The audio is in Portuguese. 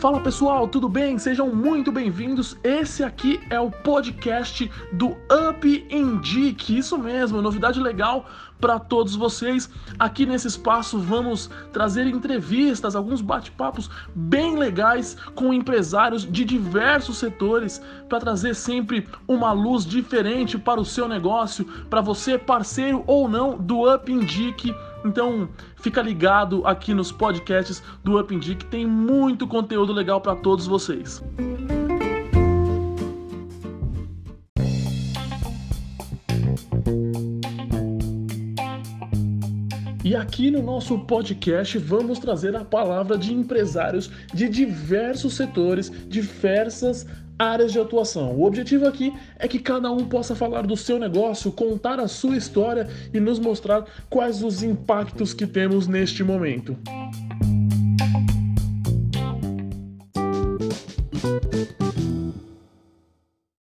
Fala pessoal, tudo bem? Sejam muito bem-vindos. Esse aqui é o podcast do Up Indique. Isso mesmo, novidade legal para todos vocês. Aqui nesse espaço vamos trazer entrevistas, alguns bate-papos bem legais com empresários de diversos setores para trazer sempre uma luz diferente para o seu negócio, para você parceiro ou não do Up Indique então, fica ligado aqui nos podcasts do Up que tem muito conteúdo legal para todos vocês. E aqui no nosso podcast vamos trazer a palavra de empresários de diversos setores, diversas áreas de atuação. O objetivo aqui é que cada um possa falar do seu negócio, contar a sua história e nos mostrar quais os impactos que temos neste momento.